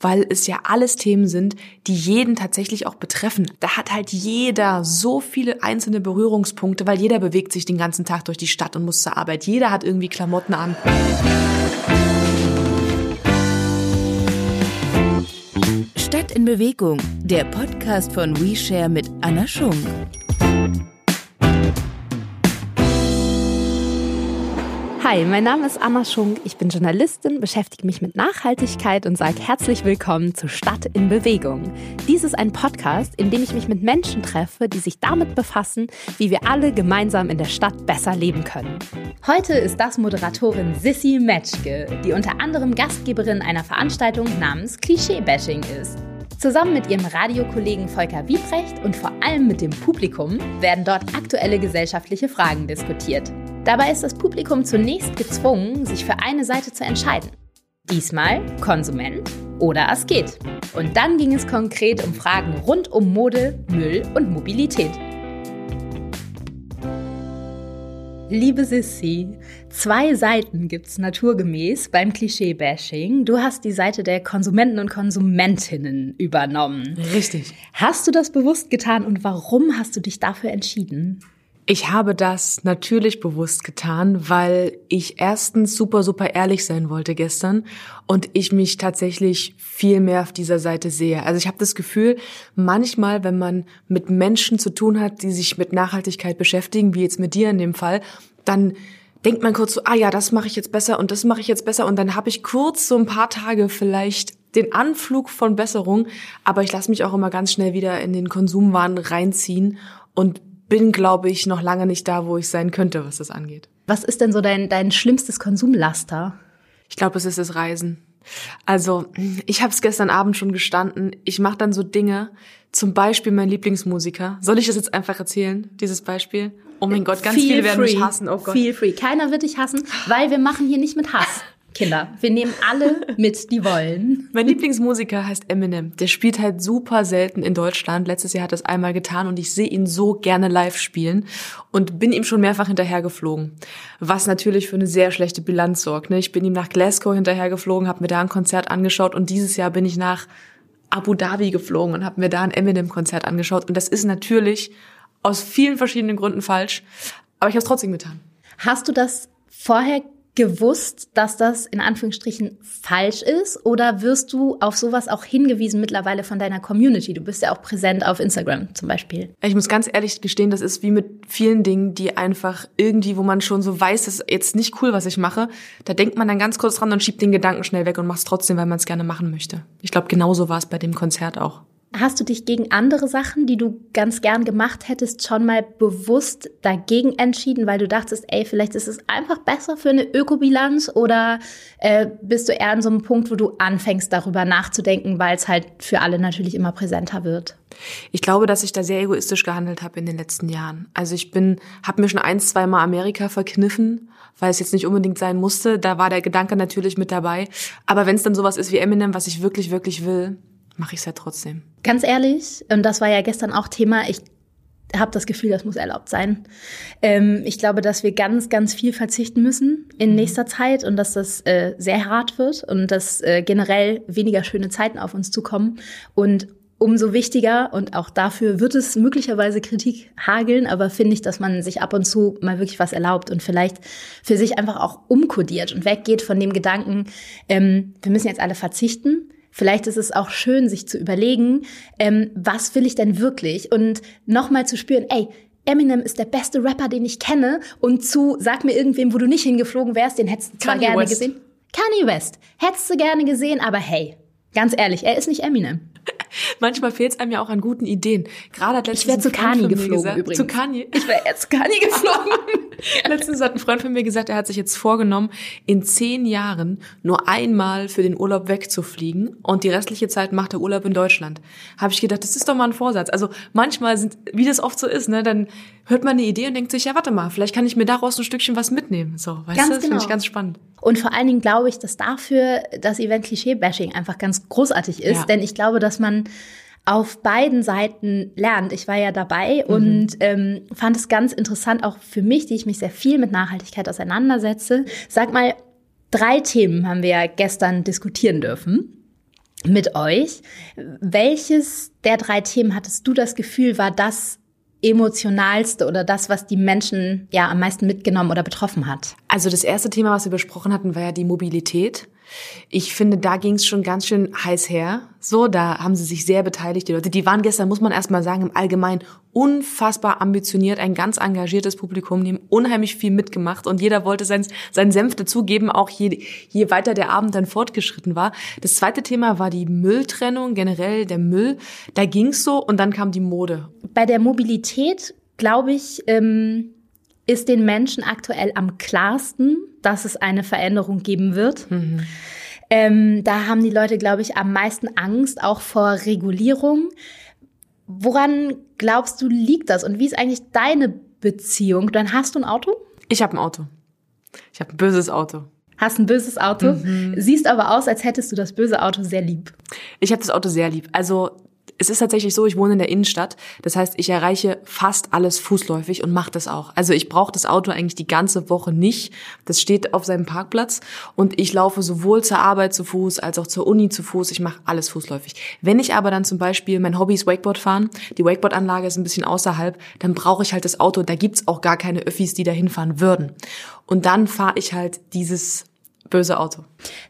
weil es ja alles Themen sind, die jeden tatsächlich auch betreffen. Da hat halt jeder so viele einzelne Berührungspunkte, weil jeder bewegt sich den ganzen Tag durch die Stadt und muss zur Arbeit. Jeder hat irgendwie Klamotten an. Stadt in Bewegung, der Podcast von WeShare mit Anna Schunk. Hi, mein Name ist Anna Schunk. Ich bin Journalistin, beschäftige mich mit Nachhaltigkeit und sage herzlich willkommen zu Stadt in Bewegung. Dies ist ein Podcast, in dem ich mich mit Menschen treffe, die sich damit befassen, wie wir alle gemeinsam in der Stadt besser leben können. Heute ist das Moderatorin Sissy Metschke, die unter anderem Gastgeberin einer Veranstaltung namens Klischee-Bashing ist. Zusammen mit ihrem Radiokollegen Volker Wiebrecht und vor allem mit dem Publikum werden dort aktuelle gesellschaftliche Fragen diskutiert. Dabei ist das Publikum zunächst gezwungen, sich für eine Seite zu entscheiden. Diesmal Konsument oder Asket. Und dann ging es konkret um Fragen rund um Mode, Müll und Mobilität. Liebe Sissy, zwei Seiten gibt's naturgemäß beim Klischee-Bashing. Du hast die Seite der Konsumenten und Konsumentinnen übernommen. Richtig. Hast du das bewusst getan und warum hast du dich dafür entschieden? Ich habe das natürlich bewusst getan, weil ich erstens super, super ehrlich sein wollte gestern und ich mich tatsächlich viel mehr auf dieser Seite sehe. Also ich habe das Gefühl, manchmal, wenn man mit Menschen zu tun hat, die sich mit Nachhaltigkeit beschäftigen, wie jetzt mit dir in dem Fall, dann denkt man kurz so, ah ja, das mache ich jetzt besser und das mache ich jetzt besser und dann habe ich kurz so ein paar Tage vielleicht den Anflug von Besserung, aber ich lasse mich auch immer ganz schnell wieder in den Konsumwahn reinziehen und bin, glaube ich, noch lange nicht da, wo ich sein könnte, was das angeht. Was ist denn so dein, dein schlimmstes Konsumlaster? Ich glaube, es ist das Reisen. Also, ich habe es gestern Abend schon gestanden. Ich mache dann so Dinge, zum Beispiel mein Lieblingsmusiker. Soll ich das jetzt einfach erzählen, dieses Beispiel? Oh mein Gott, ganz Feel viele werden free. mich hassen. Oh Gott. Feel free. Keiner wird dich hassen, weil wir machen hier nicht mit Hass. Kinder. Wir nehmen alle mit, die wollen. Mein Lieblingsmusiker heißt Eminem. Der spielt halt super selten in Deutschland. Letztes Jahr hat er es einmal getan und ich sehe ihn so gerne live spielen und bin ihm schon mehrfach hinterhergeflogen. Was natürlich für eine sehr schlechte Bilanz sorgt. Ne? Ich bin ihm nach Glasgow hinterhergeflogen, habe mir da ein Konzert angeschaut und dieses Jahr bin ich nach Abu Dhabi geflogen und habe mir da ein Eminem-Konzert angeschaut. Und das ist natürlich aus vielen verschiedenen Gründen falsch, aber ich habe es trotzdem getan. Hast du das vorher gewusst, dass das in Anführungsstrichen falsch ist? Oder wirst du auf sowas auch hingewiesen mittlerweile von deiner Community? Du bist ja auch präsent auf Instagram zum Beispiel. Ich muss ganz ehrlich gestehen, das ist wie mit vielen Dingen, die einfach irgendwie, wo man schon so weiß, das ist jetzt nicht cool, was ich mache. Da denkt man dann ganz kurz dran und schiebt den Gedanken schnell weg und macht es trotzdem, weil man es gerne machen möchte. Ich glaube, genauso war es bei dem Konzert auch. Hast du dich gegen andere Sachen, die du ganz gern gemacht hättest, schon mal bewusst dagegen entschieden, weil du dachtest, ey, vielleicht ist es einfach besser für eine Ökobilanz oder äh, bist du eher an so einem Punkt, wo du anfängst, darüber nachzudenken, weil es halt für alle natürlich immer präsenter wird? Ich glaube, dass ich da sehr egoistisch gehandelt habe in den letzten Jahren. Also ich bin, habe mir schon ein, zwei Mal Amerika verkniffen, weil es jetzt nicht unbedingt sein musste. Da war der Gedanke natürlich mit dabei. Aber wenn es dann sowas ist wie Eminem, was ich wirklich, wirklich will, mache ich es ja trotzdem. Ganz ehrlich, und das war ja gestern auch Thema, ich habe das Gefühl, das muss erlaubt sein. Ähm, ich glaube, dass wir ganz, ganz viel verzichten müssen in mhm. nächster Zeit und dass das äh, sehr hart wird und dass äh, generell weniger schöne Zeiten auf uns zukommen. Und umso wichtiger und auch dafür wird es möglicherweise Kritik hageln, aber finde ich, dass man sich ab und zu mal wirklich was erlaubt und vielleicht für sich einfach auch umkodiert und weggeht von dem Gedanken, ähm, wir müssen jetzt alle verzichten, Vielleicht ist es auch schön, sich zu überlegen, ähm, was will ich denn wirklich? Und nochmal zu spüren, ey, Eminem ist der beste Rapper, den ich kenne. Und zu, sag mir irgendwem, wo du nicht hingeflogen wärst, den hättest du zwar Kanye gerne West. gesehen. Kanye West. Hättest du gerne gesehen, aber hey, ganz ehrlich, er ist nicht Eminem. Manchmal fehlt es einem ja auch an guten Ideen. Gerade hat letztens ich wäre zu Kani geflogen gesagt, übrigens. Zu Kani? Ich wäre jetzt zu Kani geflogen. letztens hat ein Freund von mir gesagt, er hat sich jetzt vorgenommen, in zehn Jahren nur einmal für den Urlaub wegzufliegen und die restliche Zeit macht er Urlaub in Deutschland. Habe ich gedacht, das ist doch mal ein Vorsatz. Also manchmal sind, wie das oft so ist, ne, dann hört man eine Idee und denkt sich, ja, warte mal, vielleicht kann ich mir daraus ein Stückchen was mitnehmen. So, weißt ganz du? Das genau. finde ich ganz spannend. Und vor allen Dingen glaube ich, dass dafür das Event Klischee-Bashing einfach ganz großartig ist, ja. denn ich glaube, dass man auf beiden Seiten lernt. Ich war ja dabei mhm. und ähm, fand es ganz interessant, auch für mich, die ich mich sehr viel mit Nachhaltigkeit auseinandersetze. Sag mal, drei Themen haben wir ja gestern diskutieren dürfen. mit euch. Welches der drei Themen hattest du das Gefühl, war das emotionalste oder das, was die Menschen ja am meisten mitgenommen oder betroffen hat? Also das erste Thema, was wir besprochen hatten, war ja die Mobilität. Ich finde, da ging es schon ganz schön heiß her. So, da haben sie sich sehr beteiligt, die Leute. Die waren gestern, muss man erst mal sagen, im Allgemeinen unfassbar ambitioniert, ein ganz engagiertes Publikum, die haben unheimlich viel mitgemacht und jeder wollte sein, seinen Senf dazugeben, auch je, je weiter der Abend dann fortgeschritten war. Das zweite Thema war die Mülltrennung, generell der Müll. Da ging's so und dann kam die Mode. Bei der Mobilität, glaube ich, ähm, ist den Menschen aktuell am klarsten, dass es eine Veränderung geben wird. Mhm. Ähm, da haben die Leute, glaube ich, am meisten Angst, auch vor Regulierung. Woran glaubst du, liegt das? Und wie ist eigentlich deine Beziehung? Dann hast du ein Auto? Ich habe ein Auto. Ich habe ein böses Auto. Hast ein böses Auto, mhm. siehst aber aus, als hättest du das böse Auto sehr lieb. Ich habe das Auto sehr lieb. Also es ist tatsächlich so, ich wohne in der Innenstadt. Das heißt, ich erreiche fast alles fußläufig und mache das auch. Also ich brauche das Auto eigentlich die ganze Woche nicht. Das steht auf seinem Parkplatz und ich laufe sowohl zur Arbeit zu Fuß als auch zur Uni zu Fuß. Ich mache alles fußläufig. Wenn ich aber dann zum Beispiel, mein Hobby ist Wakeboard fahren, die Wakeboard-Anlage ist ein bisschen außerhalb, dann brauche ich halt das Auto. Da gibt's auch gar keine Öffis, die da hinfahren würden. Und dann fahre ich halt dieses böse Auto.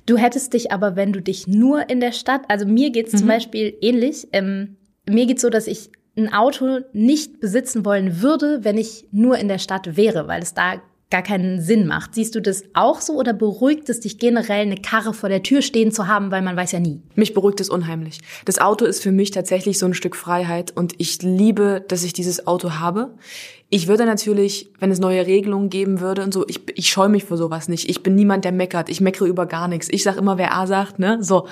Du hättest dich aber, wenn du dich nur in der Stadt, also mir geht's mhm. zum Beispiel ähnlich, ähm, mir geht's so, dass ich ein Auto nicht besitzen wollen würde, wenn ich nur in der Stadt wäre, weil es da gar keinen Sinn macht. Siehst du das auch so oder beruhigt es dich generell, eine Karre vor der Tür stehen zu haben, weil man weiß ja nie? Mich beruhigt es unheimlich. Das Auto ist für mich tatsächlich so ein Stück Freiheit und ich liebe, dass ich dieses Auto habe. Ich würde natürlich, wenn es neue Regelungen geben würde und so, ich, ich scheue mich für sowas nicht. Ich bin niemand, der meckert. Ich meckere über gar nichts. Ich sag immer, wer A sagt, ne? So,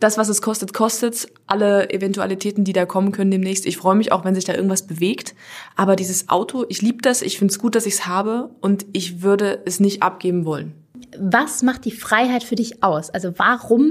das, was es kostet, kostet. Alle Eventualitäten, die da kommen können demnächst. Ich freue mich auch, wenn sich da irgendwas bewegt. Aber dieses Auto, ich liebe das. Ich finde es gut, dass ich es habe und ich würde es nicht abgeben wollen. Was macht die Freiheit für dich aus? Also warum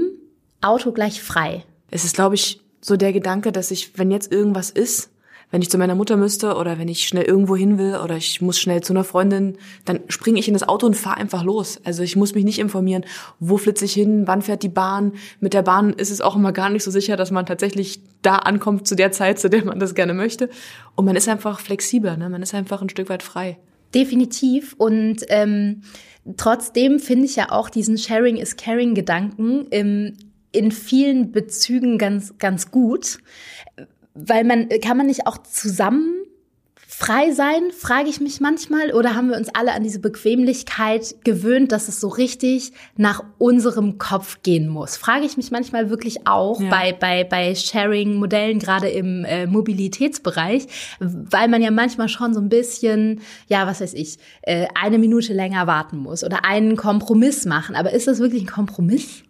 Auto gleich frei? Es ist, glaube ich, so der Gedanke, dass ich, wenn jetzt irgendwas ist, wenn ich zu meiner Mutter müsste oder wenn ich schnell irgendwo hin will oder ich muss schnell zu einer Freundin, dann springe ich in das Auto und fahre einfach los. Also ich muss mich nicht informieren, wo flitze ich hin, wann fährt die Bahn. Mit der Bahn ist es auch immer gar nicht so sicher, dass man tatsächlich da ankommt zu der Zeit, zu der man das gerne möchte. Und man ist einfach flexibler, ne? man ist einfach ein Stück weit frei. Definitiv. Und ähm, trotzdem finde ich ja auch diesen Sharing is Caring Gedanken im in vielen Bezügen ganz, ganz gut weil man, kann man nicht auch zusammen frei sein, frage ich mich manchmal, oder haben wir uns alle an diese Bequemlichkeit gewöhnt, dass es so richtig nach unserem Kopf gehen muss? Frage ich mich manchmal wirklich auch ja. bei, bei, bei Sharing-Modellen, gerade im äh, Mobilitätsbereich, weil man ja manchmal schon so ein bisschen, ja, was weiß ich, äh, eine Minute länger warten muss oder einen Kompromiss machen. Aber ist das wirklich ein Kompromiss?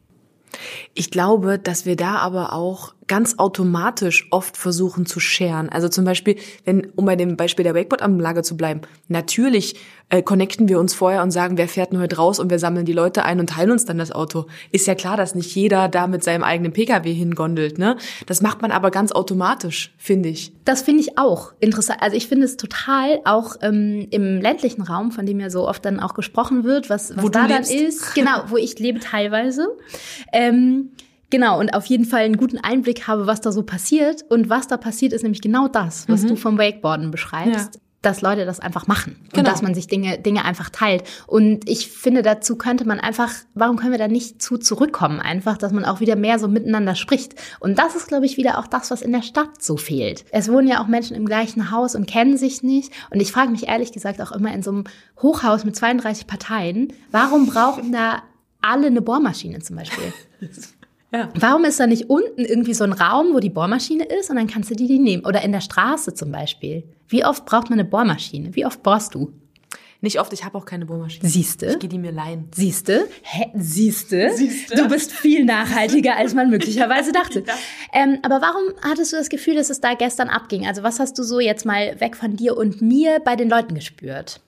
Ich glaube, dass wir da aber auch ganz automatisch oft versuchen zu scheren. Also zum Beispiel, wenn, um bei dem Beispiel der Wakeboard-Anlage zu bleiben, natürlich äh, connecten wir uns vorher und sagen, wer fährt denn heute raus und wir sammeln die Leute ein und teilen uns dann das Auto. Ist ja klar, dass nicht jeder da mit seinem eigenen Pkw hingondelt, ne? Das macht man aber ganz automatisch, finde ich. Das finde ich auch interessant. Also ich finde es total auch ähm, im ländlichen Raum, von dem ja so oft dann auch gesprochen wird, was, was da dann ist. Genau, wo ich lebe teilweise. Ähm, Genau, und auf jeden Fall einen guten Einblick habe, was da so passiert. Und was da passiert, ist nämlich genau das, was mhm. du vom Wakeboarden beschreibst. Ja. Dass Leute das einfach machen genau. und dass man sich Dinge, Dinge einfach teilt. Und ich finde, dazu könnte man einfach, warum können wir da nicht zu zurückkommen? Einfach, dass man auch wieder mehr so miteinander spricht. Und das ist, glaube ich, wieder auch das, was in der Stadt so fehlt. Es wohnen ja auch Menschen im gleichen Haus und kennen sich nicht. Und ich frage mich ehrlich gesagt auch immer in so einem Hochhaus mit 32 Parteien, warum brauchen da alle eine Bohrmaschine zum Beispiel? Ja. Warum ist da nicht unten irgendwie so ein Raum, wo die Bohrmaschine ist und dann kannst du die, die nehmen? Oder in der Straße zum Beispiel. Wie oft braucht man eine Bohrmaschine? Wie oft bohrst du? Nicht oft, ich habe auch keine Bohrmaschine. Siehste? Ich gehe die mir leihen. Siehste? Hä? Siehste? Siehste? Du bist viel nachhaltiger, als man möglicherweise dachte. ja. ähm, aber warum hattest du das Gefühl, dass es da gestern abging? Also was hast du so jetzt mal weg von dir und mir bei den Leuten gespürt?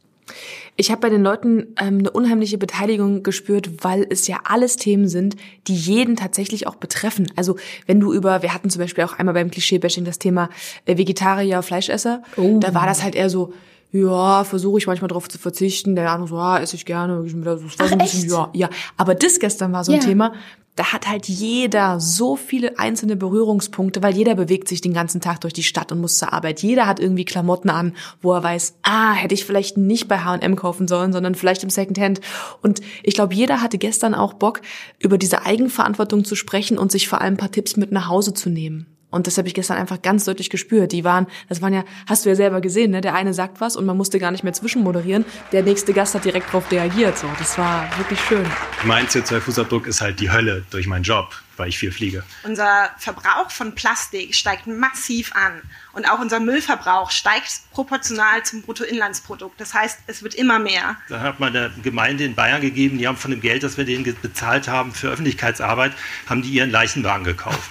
Ich habe bei den Leuten ähm, eine unheimliche Beteiligung gespürt, weil es ja alles Themen sind, die jeden tatsächlich auch betreffen. Also wenn du über, wir hatten zum Beispiel auch einmal beim Klischee-Bashing das Thema äh, Vegetarier, Fleischesser, oh. da war das halt eher so, ja, versuche ich manchmal darauf zu verzichten. Der andere so, ja, esse ich gerne. Das war so ein bisschen, ja, ja. Aber das gestern war so ein ja. Thema. Da hat halt jeder so viele einzelne Berührungspunkte, weil jeder bewegt sich den ganzen Tag durch die Stadt und muss zur Arbeit. Jeder hat irgendwie Klamotten an, wo er weiß, ah, hätte ich vielleicht nicht bei H&M kaufen sollen, sondern vielleicht im Secondhand. Und ich glaube, jeder hatte gestern auch Bock, über diese Eigenverantwortung zu sprechen und sich vor allem ein paar Tipps mit nach Hause zu nehmen. Und das habe ich gestern einfach ganz deutlich gespürt. Die waren, das waren ja, hast du ja selber gesehen, ne? Der eine sagt was und man musste gar nicht mehr zwischenmoderieren. Der nächste Gast hat direkt darauf reagiert. So, das war wirklich schön. Mein CO2-Fußabdruck ist halt die Hölle durch meinen Job, weil ich viel fliege. Unser Verbrauch von Plastik steigt massiv an. Und auch unser Müllverbrauch steigt proportional zum Bruttoinlandsprodukt. Das heißt, es wird immer mehr. Da hat man der Gemeinde in Bayern gegeben, die haben von dem Geld, das wir denen bezahlt haben für Öffentlichkeitsarbeit, haben die ihren Leichenwagen gekauft.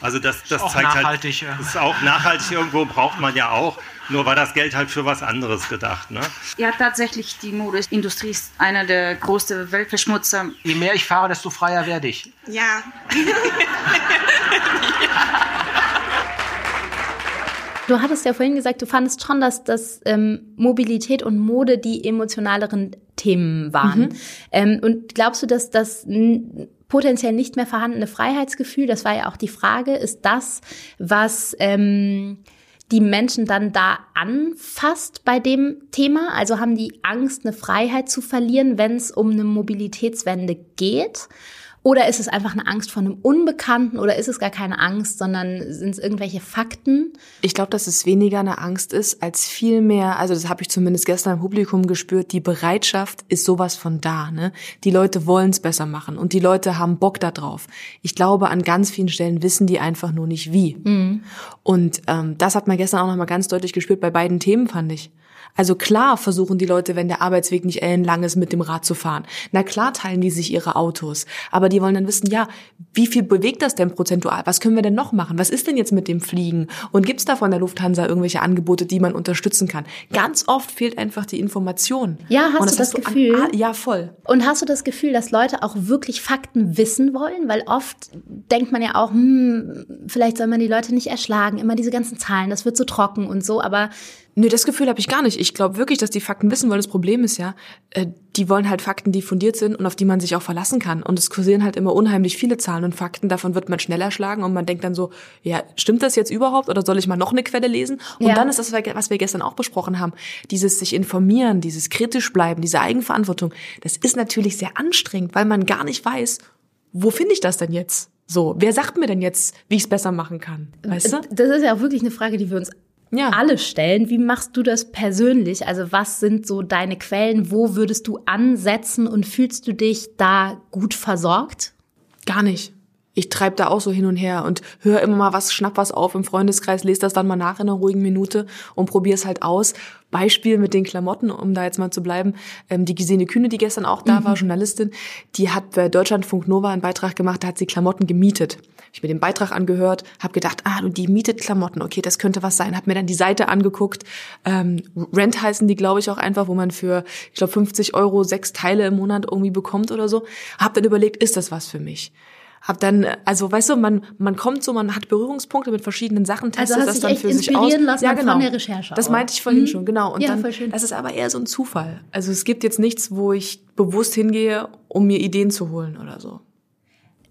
Also das, das auch zeigt nachhaltig, halt, ja. das ist auch nachhaltig irgendwo braucht man ja auch. Nur war das Geld halt für was anderes gedacht. Ne? Ja, tatsächlich, die Modeindustrie ist einer der größten Weltverschmutzer. Je mehr ich fahre, desto freier werde ich. Ja. Du hattest ja vorhin gesagt, du fandest schon, dass das ähm, Mobilität und Mode die emotionaleren Themen waren. Mhm. Ähm, und glaubst du, dass das potenziell nicht mehr vorhandene Freiheitsgefühl, das war ja auch die Frage, ist das, was ähm, die Menschen dann da anfasst bei dem Thema? Also haben die Angst, eine Freiheit zu verlieren, wenn es um eine Mobilitätswende geht? Oder ist es einfach eine Angst vor einem Unbekannten oder ist es gar keine Angst, sondern sind es irgendwelche Fakten? Ich glaube, dass es weniger eine Angst ist, als vielmehr, also das habe ich zumindest gestern im Publikum gespürt, die Bereitschaft ist sowas von da. Ne? Die Leute wollen es besser machen und die Leute haben Bock da drauf. Ich glaube, an ganz vielen Stellen wissen die einfach nur nicht wie. Mhm. Und ähm, das hat man gestern auch nochmal ganz deutlich gespürt bei beiden Themen, fand ich. Also klar versuchen die Leute, wenn der Arbeitsweg nicht ellenlang ist, mit dem Rad zu fahren. Na klar teilen die sich ihre Autos. Aber die wollen dann wissen, ja, wie viel bewegt das denn prozentual? Was können wir denn noch machen? Was ist denn jetzt mit dem Fliegen? Und gibt's da von der Lufthansa irgendwelche Angebote, die man unterstützen kann? Ganz oft fehlt einfach die Information. Ja, hast du das, das Gefühl? An, ja, voll. Und hast du das Gefühl, dass Leute auch wirklich Fakten wissen wollen? Weil oft denkt man ja auch, hm, vielleicht soll man die Leute nicht erschlagen, immer diese ganzen Zahlen, das wird so trocken und so, aber Nö, das Gefühl habe ich gar nicht. Ich glaube wirklich, dass die Fakten wissen wollen. Das Problem ist ja, äh, die wollen halt Fakten, die fundiert sind und auf die man sich auch verlassen kann. Und es kursieren halt immer unheimlich viele Zahlen und Fakten. Davon wird man schneller schlagen und man denkt dann so, ja, stimmt das jetzt überhaupt oder soll ich mal noch eine Quelle lesen? Und ja. dann ist das, was wir gestern auch besprochen haben, dieses sich informieren, dieses kritisch bleiben, diese Eigenverantwortung. Das ist natürlich sehr anstrengend, weil man gar nicht weiß, wo finde ich das denn jetzt? So, wer sagt mir denn jetzt, wie ich es besser machen kann? Weißt du? Das ist ja auch wirklich eine Frage, die wir uns ja. alle stellen. Wie machst du das persönlich? Also was sind so deine Quellen? Wo würdest du ansetzen und fühlst du dich da gut versorgt? Gar nicht. Ich treibe da auch so hin und her und höre immer mal was, schnapp was auf im Freundeskreis, lese das dann mal nach in einer ruhigen Minute und probiere es halt aus. Beispiel mit den Klamotten, um da jetzt mal zu bleiben. Ähm, die Gesine Kühne, die gestern auch da mhm. war, Journalistin, die hat bei Deutschlandfunk Nova einen Beitrag gemacht, da hat sie Klamotten gemietet ich mir den Beitrag angehört, habe gedacht, ah, und die mietet Klamotten, okay, das könnte was sein. Habe mir dann die Seite angeguckt. Ähm, Rent heißen die, glaube ich, auch einfach, wo man für, ich glaube, 50 Euro sechs Teile im Monat irgendwie bekommt oder so. Hab dann überlegt, ist das was für mich? Hab dann, also weißt du, man man kommt so, man hat Berührungspunkte mit verschiedenen Sachen, testet also das dann für sich aus. Lassen ja, genau. Von der Recherche das meinte ich vorhin mhm. schon, genau. Und ja, dann, das ist aber eher so ein Zufall. Also es gibt jetzt nichts, wo ich bewusst hingehe, um mir Ideen zu holen oder so.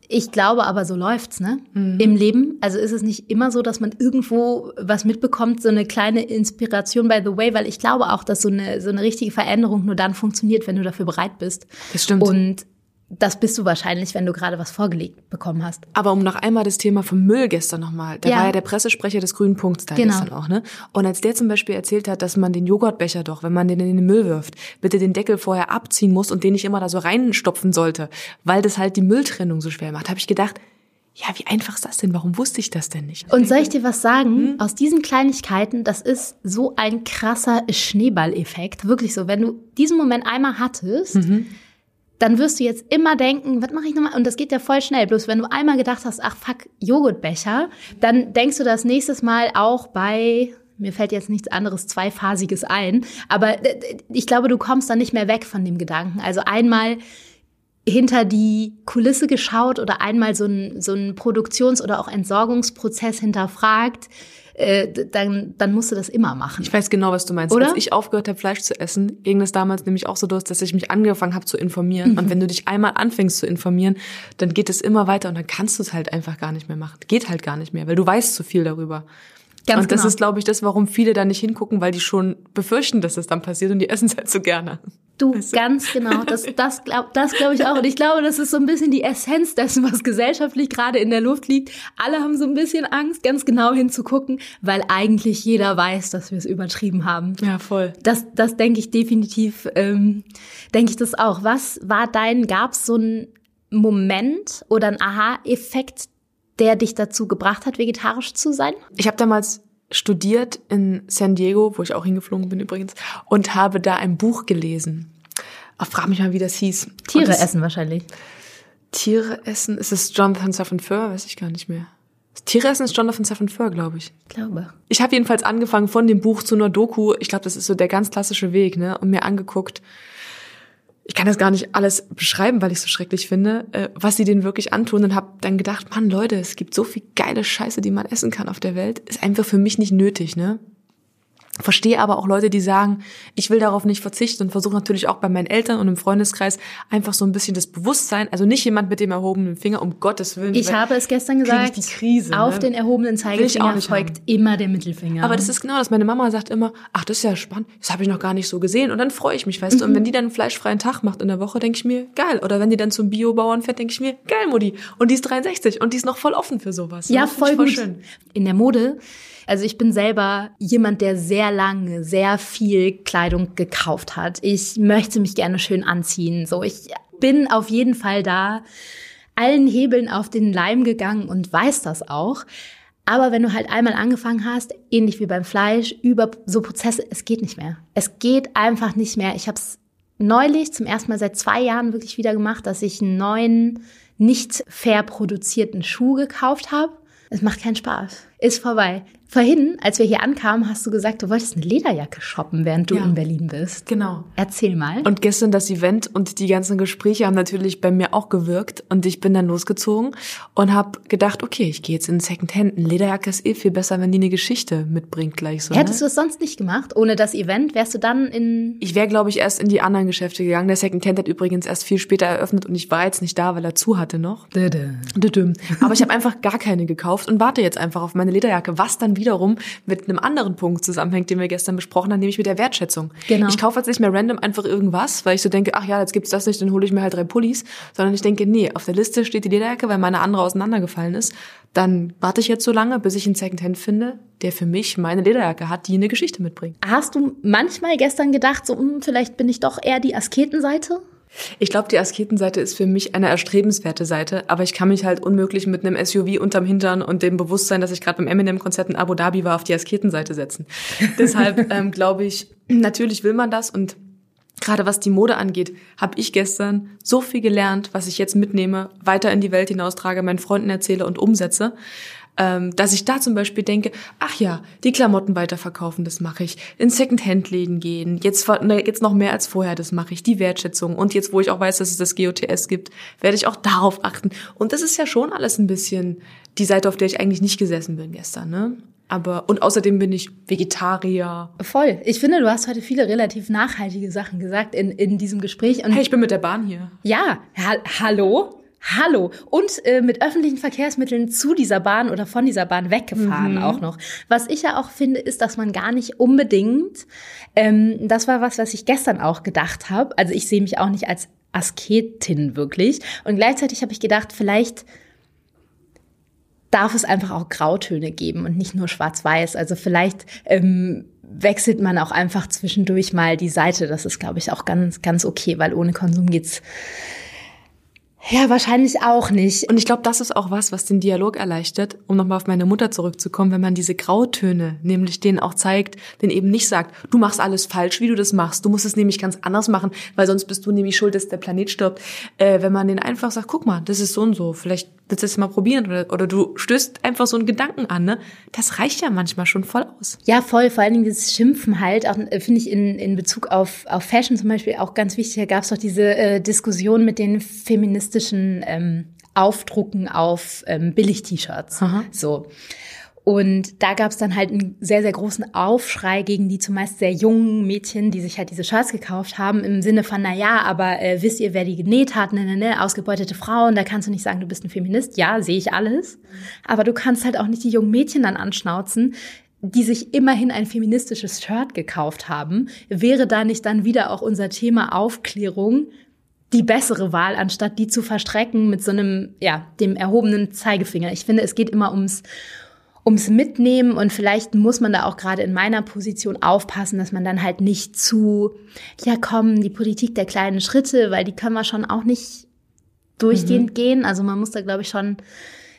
Ich glaube aber, so läuft's, ne? Mhm. Im Leben. Also ist es nicht immer so, dass man irgendwo was mitbekommt, so eine kleine Inspiration by the way, weil ich glaube auch, dass so eine, so eine richtige Veränderung nur dann funktioniert, wenn du dafür bereit bist. Das stimmt. Und das bist du wahrscheinlich, wenn du gerade was vorgelegt bekommen hast. Aber um noch einmal das Thema vom Müll gestern nochmal. Der ja. war ja der Pressesprecher des Grünen Punkts da genau. gestern auch, ne? Und als der zum Beispiel erzählt hat, dass man den Joghurtbecher doch, wenn man den in den Müll wirft, bitte den Deckel vorher abziehen muss und den nicht immer da so reinstopfen sollte, weil das halt die Mülltrennung so schwer macht, habe ich gedacht, ja, wie einfach ist das denn? Warum wusste ich das denn nicht? Und soll ich dir was sagen? Hm? Aus diesen Kleinigkeiten, das ist so ein krasser Schneeballeffekt. Wirklich so, wenn du diesen Moment einmal hattest, mhm dann wirst du jetzt immer denken, was mache ich nochmal? Und das geht ja voll schnell. Bloß wenn du einmal gedacht hast, ach fuck, Joghurtbecher, dann denkst du das nächstes Mal auch bei, mir fällt jetzt nichts anderes Zweiphasiges ein, aber ich glaube, du kommst dann nicht mehr weg von dem Gedanken. Also einmal hinter die Kulisse geschaut oder einmal so einen so Produktions- oder auch Entsorgungsprozess hinterfragt, äh, dann, dann musst du das immer machen. Ich weiß genau, was du meinst. Oder? Als ich aufgehört habe, Fleisch zu essen, ging es damals nämlich auch so los, dass ich mich angefangen habe zu informieren. Mhm. Und wenn du dich einmal anfängst zu informieren, dann geht es immer weiter und dann kannst du es halt einfach gar nicht mehr machen. Geht halt gar nicht mehr, weil du weißt zu viel darüber. Ganz und das genau. ist, glaube ich, das, warum viele da nicht hingucken, weil die schon befürchten, dass das dann passiert und die essen es halt so gerne. Du, ganz genau. Das, das glaube das glaub ich auch. Und ich glaube, das ist so ein bisschen die Essenz dessen, was gesellschaftlich gerade in der Luft liegt. Alle haben so ein bisschen Angst, ganz genau hinzugucken, weil eigentlich jeder weiß, dass wir es übertrieben haben. Ja, voll. Das, das denke ich definitiv, ähm, denke ich das auch. Was war dein, gab es so einen Moment oder einen Aha-Effekt, der dich dazu gebracht hat, vegetarisch zu sein? Ich habe damals studiert in San Diego, wo ich auch hingeflogen bin übrigens, und habe da ein Buch gelesen. Ach, frag mich mal, wie das hieß. Tiere das, essen wahrscheinlich. Tiere essen? Ist es Jonathan Safran Foer? Weiß ich gar nicht mehr. Tiere essen ist Jonathan Safran Foer, glaube ich. Ich glaube. Ich habe jedenfalls angefangen von dem Buch zu einer Doku. Ich glaube, das ist so der ganz klassische Weg, ne? Und mir angeguckt. Ich kann das gar nicht alles beschreiben, weil ich es so schrecklich finde, äh, was sie denen wirklich antun und habe dann gedacht, Mann, Leute, es gibt so viel geile Scheiße, die man essen kann auf der Welt. Ist einfach für mich nicht nötig, ne? Verstehe aber auch Leute, die sagen, ich will darauf nicht verzichten und versuche natürlich auch bei meinen Eltern und im Freundeskreis einfach so ein bisschen das Bewusstsein, also nicht jemand mit dem erhobenen Finger, um Gottes Willen. Ich habe es gestern gesagt, die Krise, auf ne? den erhobenen Zeigefinger folgt haben. immer der Mittelfinger. Aber das ist genau das. Meine Mama sagt immer, ach, das ist ja spannend, das habe ich noch gar nicht so gesehen. Und dann freue ich mich, weißt du. Und wenn die dann einen fleischfreien Tag macht in der Woche, denke ich mir, geil. Oder wenn die dann zum Biobauern fährt, denke ich mir, geil, Mutti. Und die ist 63 und die ist noch voll offen für sowas. Ja, find voll ich gut. schön. In der Mode, also ich bin selber jemand, der sehr lange, sehr viel Kleidung gekauft hat. Ich möchte mich gerne schön anziehen. So, ich bin auf jeden Fall da allen Hebeln auf den Leim gegangen und weiß das auch. Aber wenn du halt einmal angefangen hast, ähnlich wie beim Fleisch, über so Prozesse, es geht nicht mehr. Es geht einfach nicht mehr. Ich habe es neulich zum ersten Mal seit zwei Jahren wirklich wieder gemacht, dass ich einen neuen, nicht fair produzierten Schuh gekauft habe. Es macht keinen Spaß. Ist vorbei. Vorhin, als wir hier ankamen, hast du gesagt, du wolltest eine Lederjacke shoppen, während du Ja. in Berlin bist. Genau. Erzähl mal. Und gestern das Event und die ganzen Gespräche haben natürlich bei mir auch gewirkt. Und ich bin dann losgezogen und habe gedacht, okay, ich gehe jetzt in Secondhand. Eine Lederjacke ist eh viel besser, wenn die eine Geschichte mitbringt gleich so. Hättest ne? du es sonst nicht gemacht, ohne das Event, wärst du dann in Ich wäre, glaube ich, erst in die anderen Geschäfte gegangen. Der Secondhand hat übrigens erst viel später eröffnet und ich war jetzt nicht da, weil er zu hatte noch. Düdüm. Aber ich habe einfach gar keine gekauft und warte jetzt einfach auf meine Lederjacke, was dann wiederum mit einem anderen Punkt zusammenhängt, den wir gestern besprochen haben, nämlich mit der Wertschätzung. Genau. Ich kaufe jetzt nicht mehr random einfach irgendwas, weil ich so denke, ach ja, jetzt gibt's das nicht, dann hole ich mir halt drei Pullis, sondern ich denke, nee, auf der Liste steht die Lederjacke, weil meine andere auseinandergefallen ist. Dann warte ich jetzt so lange, bis ich einen Secondhand finde, der für mich meine Lederjacke hat, die eine Geschichte mitbringt. Hast du manchmal gestern gedacht, so, hm, vielleicht bin ich doch eher die Asketenseite? Ich glaube, die Asketenseite ist für mich eine erstrebenswerte Seite, aber ich kann mich halt unmöglich mit einem SUV unterm Hintern und dem Bewusstsein, dass ich gerade beim Eminem-Konzert in Abu Dhabi war, auf die Asketenseite setzen. Deshalb ähm, glaube ich, natürlich will man das und gerade was die Mode angeht, habe ich gestern so viel gelernt, was ich jetzt mitnehme, weiter in die Welt hinaustrage, meinen Freunden erzähle und umsetze ähm, dass ich da zum Beispiel denke, ach ja, die Klamotten weiterverkaufen, das mache ich. In Second-Hand-Läden gehen, jetzt, ne, jetzt noch mehr als vorher, das mache ich. Die Wertschätzung und jetzt, wo ich auch weiß, dass es das GOTS gibt, werde ich auch darauf achten. Und das ist ja schon alles ein bisschen die Seite, auf der ich eigentlich nicht gesessen bin gestern, ne? Aber, und außerdem bin ich Vegetarier. Voll. Ich finde, du hast heute viele relativ nachhaltige Sachen gesagt in, in diesem Gespräch. Und Hey, ich bin mit der Bahn hier. Ja, ha hallo? Hallo. Und äh, mit öffentlichen Verkehrsmitteln zu dieser Bahn oder von dieser Bahn weggefahren auch noch. Was ich ja auch finde, ist, dass man gar nicht unbedingt, ähm, das war was, was ich gestern auch gedacht habe. Also ich sehe mich auch nicht als Asketin wirklich. Und gleichzeitig habe ich gedacht, vielleicht darf es einfach auch Grautöne geben und nicht nur schwarz-weiß. Also vielleicht ähm, wechselt man auch einfach zwischendurch mal die Seite. Das ist, glaube ich, auch ganz, ganz okay, weil ohne Konsum geht's ja wahrscheinlich auch nicht. Und ich glaube, das ist auch was, was den Dialog erleichtert, um nochmal auf meine Mutter zurückzukommen, wenn man diese Grautöne, nämlich denen auch zeigt, den eben nicht sagt, du machst alles falsch, wie du das machst, du musst es nämlich ganz anders machen, weil sonst bist du nämlich schuld, dass der Planet stirbt. Äh, wenn man den einfach sagt, guck mal, das ist so und so, vielleicht willst du das mal probieren? Oder, oder du stößt einfach so einen Gedanken an, ne? Das reicht ja manchmal schon voll aus. Ja, voll. Vor allen Dingen dieses Schimpfen halt, auch äh, finde ich in, in Bezug auf, auf Fashion zum Beispiel auch ganz wichtig. Da gab es doch diese äh, Diskussion mit den feministischen ähm, Aufdrucken auf ähm, Billig-T-Shirts. So. Und da gab es dann halt einen sehr, sehr großen Aufschrei gegen die zumeist sehr jungen Mädchen, die sich halt diese Shirts gekauft haben, im Sinne von, na ja, aber äh, wisst ihr, wer die genäht hat? Ne, ne, ne, ausgebeutete Frauen, da kannst du nicht sagen, du bist ein Feminist. Ja, sehe ich alles. Aber du kannst halt auch nicht die jungen Mädchen dann anschnauzen, die sich immerhin ein feministisches Shirt gekauft haben. Wäre da nicht dann wieder auch unser Thema Aufklärung die bessere Wahl, anstatt die zu verstrecken mit so einem, ja, dem erhobenen Zeigefinger? Ich finde, es geht immer ums ums Mitnehmen und vielleicht muss man da auch gerade in meiner Position aufpassen, dass man dann halt nicht zu, ja komm, die Politik der kleinen Schritte, weil die können wir schon auch nicht durchgehend mhm. gehen. Also man muss da, glaube ich, schon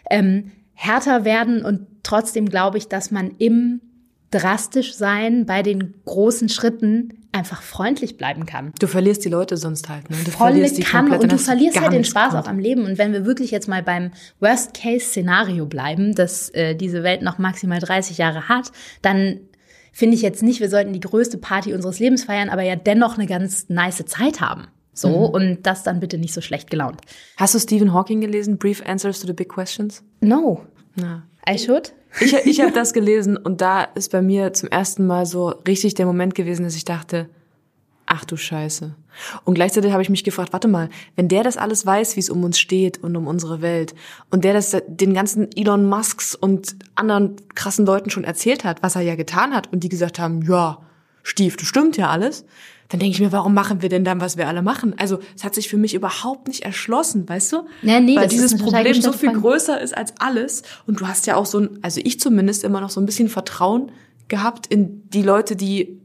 ähm, härter werden und trotzdem glaube ich, dass man im drastisch sein bei den großen Schritten einfach freundlich bleiben kann. Du verlierst die Leute sonst halt. Ne? Du Voll verlierst die kann und du verlierst halt den Spaß auch am Leben. Und wenn wir wirklich jetzt mal beim Worst-Case-Szenario bleiben, dass äh, diese Welt noch maximal 30 Jahre hat, dann finde ich jetzt nicht, wir sollten die größte Party unseres Lebens feiern, aber ja dennoch eine ganz nice Zeit haben. So, mhm. und das dann bitte nicht so schlecht gelaunt. Hast du Stephen Hawking gelesen? Brief Answers to the Big Questions? No. Na. I should. Ich, ich habe das gelesen und da ist bei mir zum ersten Mal so richtig der Moment gewesen, dass ich dachte, ach du Scheiße. Und gleichzeitig habe ich mich gefragt, warte mal, wenn der das alles weiß, wie es um uns steht und um unsere Welt, und der das den ganzen Elon Musks und anderen krassen Leuten schon erzählt hat, was er ja getan hat, und die gesagt haben, ja, Stief, das stimmt ja alles, dann denke ich mir, warum machen wir denn dann, was wir alle machen? Also es hat sich für mich überhaupt nicht erschlossen, weißt du? Ja, nee, Weil dieses Problem so viel größer ist als alles. Und du hast ja auch so ein, also ich zumindest immer noch so ein bisschen Vertrauen gehabt in die Leute, die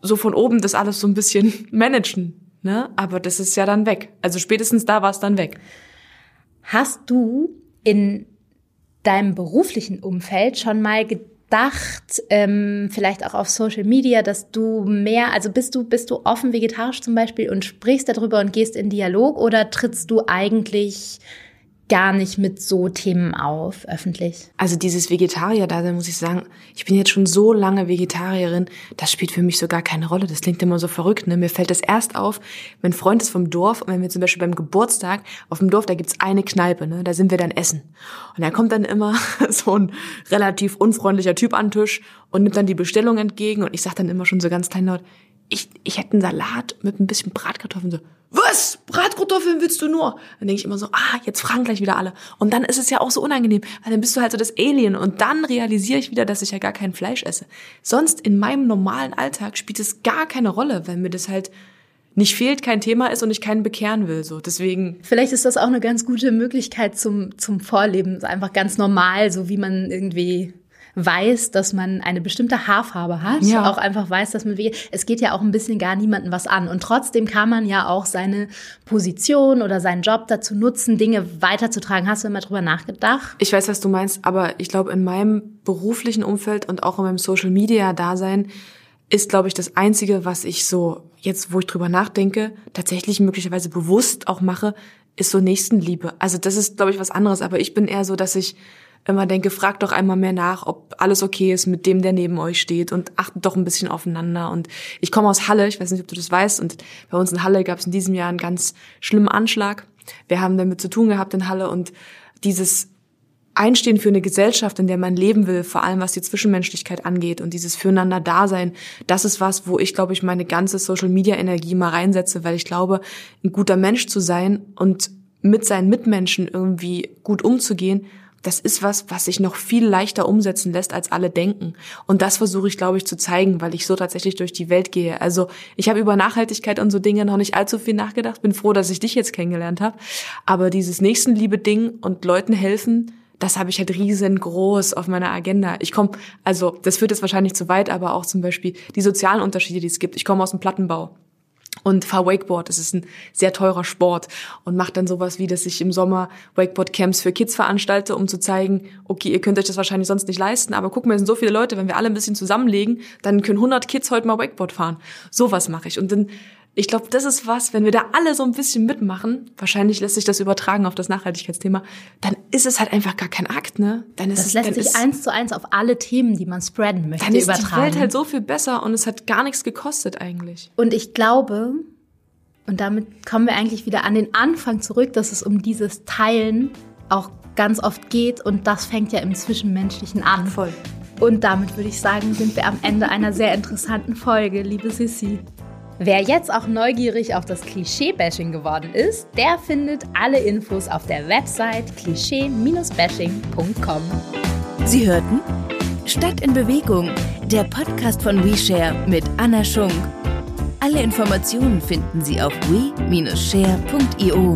so von oben das alles so ein bisschen managen. Ne? Aber das ist ja dann weg. Also spätestens da war es dann weg. Hast du in deinem beruflichen Umfeld schon mal gedacht, gedacht, ähm, vielleicht auch auf Social Media, dass du mehr, also bist du, bist du offen vegetarisch zum Beispiel und sprichst darüber und gehst in Dialog oder trittst du eigentlich gar nicht mit so Themen auf, öffentlich. Also dieses Vegetarier da, muss ich sagen, ich bin jetzt schon so lange Vegetarierin, das spielt für mich so gar keine Rolle. Das klingt immer so verrückt. Ne? Mir fällt das erst auf, mein Freund ist vom Dorf und wenn wir zum Beispiel beim Geburtstag auf dem Dorf, da gibt's eine Kneipe, ne? da sind wir dann essen. Und da kommt dann immer so ein relativ unfreundlicher Typ an den Tisch und nimmt dann die Bestellung entgegen und ich sag dann immer schon so ganz klein laut, ich, ich hätte einen Salat mit ein bisschen Bratkartoffeln. So, was? Bratkartoffeln willst du nur? Dann denke ich immer so, ah, jetzt fragen gleich wieder alle. Und dann ist es ja auch so unangenehm, weil dann bist du halt so das Alien. Und dann realisiere ich wieder, dass ich ja gar kein Fleisch esse. Sonst in meinem normalen Alltag spielt es gar keine Rolle, weil mir das halt nicht fehlt, kein Thema ist und ich keinen bekehren will. So deswegen. Vielleicht ist das auch eine ganz gute Möglichkeit zum zum Vorleben, einfach ganz normal, so wie man irgendwie weiß, dass man eine bestimmte Haarfarbe hat, ja. auch einfach weiß, dass man es geht ja auch ein bisschen gar niemandem was an und trotzdem kann man ja auch seine Position oder seinen Job dazu nutzen, Dinge weiterzutragen. Hast du immer drüber nachgedacht? Ich weiß, was du meinst, aber ich glaube in meinem beruflichen Umfeld und auch in meinem Social Media Dasein ist, glaube ich, das einzige, was ich so jetzt, wo ich drüber nachdenke, tatsächlich möglicherweise bewusst auch mache, ist so Nächstenliebe. Also das ist, glaube ich, was anderes. Aber ich bin eher so, dass ich immer denke, fragt doch einmal mehr nach, ob alles okay ist mit dem, der neben euch steht und achtet doch ein bisschen aufeinander. Und ich komme aus Halle, ich weiß nicht, ob du das weißt, und bei uns in Halle gab es in diesem Jahr einen ganz schlimmen Anschlag. Wir haben damit zu tun gehabt in Halle und dieses Einstehen für eine Gesellschaft, in der man leben will, vor allem was die Zwischenmenschlichkeit angeht und dieses Füreinander-Dasein, das ist was, wo ich, glaube ich, meine ganze Social-Media-Energie mal reinsetze, weil ich glaube, ein guter Mensch zu sein und mit seinen Mitmenschen irgendwie gut umzugehen, das ist was, was sich noch viel leichter umsetzen lässt, als alle denken. Und das versuche ich, glaube ich, zu zeigen, weil ich so tatsächlich durch die Welt gehe. Also ich habe über Nachhaltigkeit und so Dinge noch nicht allzu viel nachgedacht. Bin froh, dass ich dich jetzt kennengelernt habe. Aber dieses Nächstenliebe-Ding und Leuten helfen, das habe ich halt riesengroß auf meiner Agenda. Ich komme, also das führt jetzt wahrscheinlich zu weit, aber auch zum Beispiel die sozialen Unterschiede, die es gibt. Ich komme aus dem Plattenbau und fahr Wakeboard. Das ist ein sehr teurer Sport und macht dann sowas wie, dass ich im Sommer Wakeboard-Camps für Kids veranstalte, um zu zeigen, okay, ihr könnt euch das wahrscheinlich sonst nicht leisten, aber guck mal, es sind so viele Leute, wenn wir alle ein bisschen zusammenlegen, dann können 100 Kids heute mal Wakeboard fahren. Sowas mache ich und dann Ich glaube, das ist was, wenn wir da alle so ein bisschen mitmachen, wahrscheinlich lässt sich das übertragen auf das Nachhaltigkeitsthema, dann ist es halt einfach gar kein Akt, ne? Dann ist Das es, lässt sich ist, eins zu eins auf alle Themen, die man spreaden möchte, dann ist die übertragen. Welt halt so viel besser und es hat gar nichts gekostet eigentlich. Und ich glaube, und damit kommen wir eigentlich wieder an den Anfang zurück, dass es um dieses Teilen auch ganz oft geht und das fängt ja im Zwischenmenschlichen an. Voll. Und damit würde ich sagen, sind wir am Ende einer sehr interessanten Folge, liebe Sissi. Wer jetzt auch neugierig auf das Klischee-Bashing geworden ist, der findet alle Infos auf der Website klischee-bashing.com. Sie hörten Stadt in Bewegung, der Podcast von WeShare mit Anna Schunk. Alle Informationen finden Sie auf we-share.io.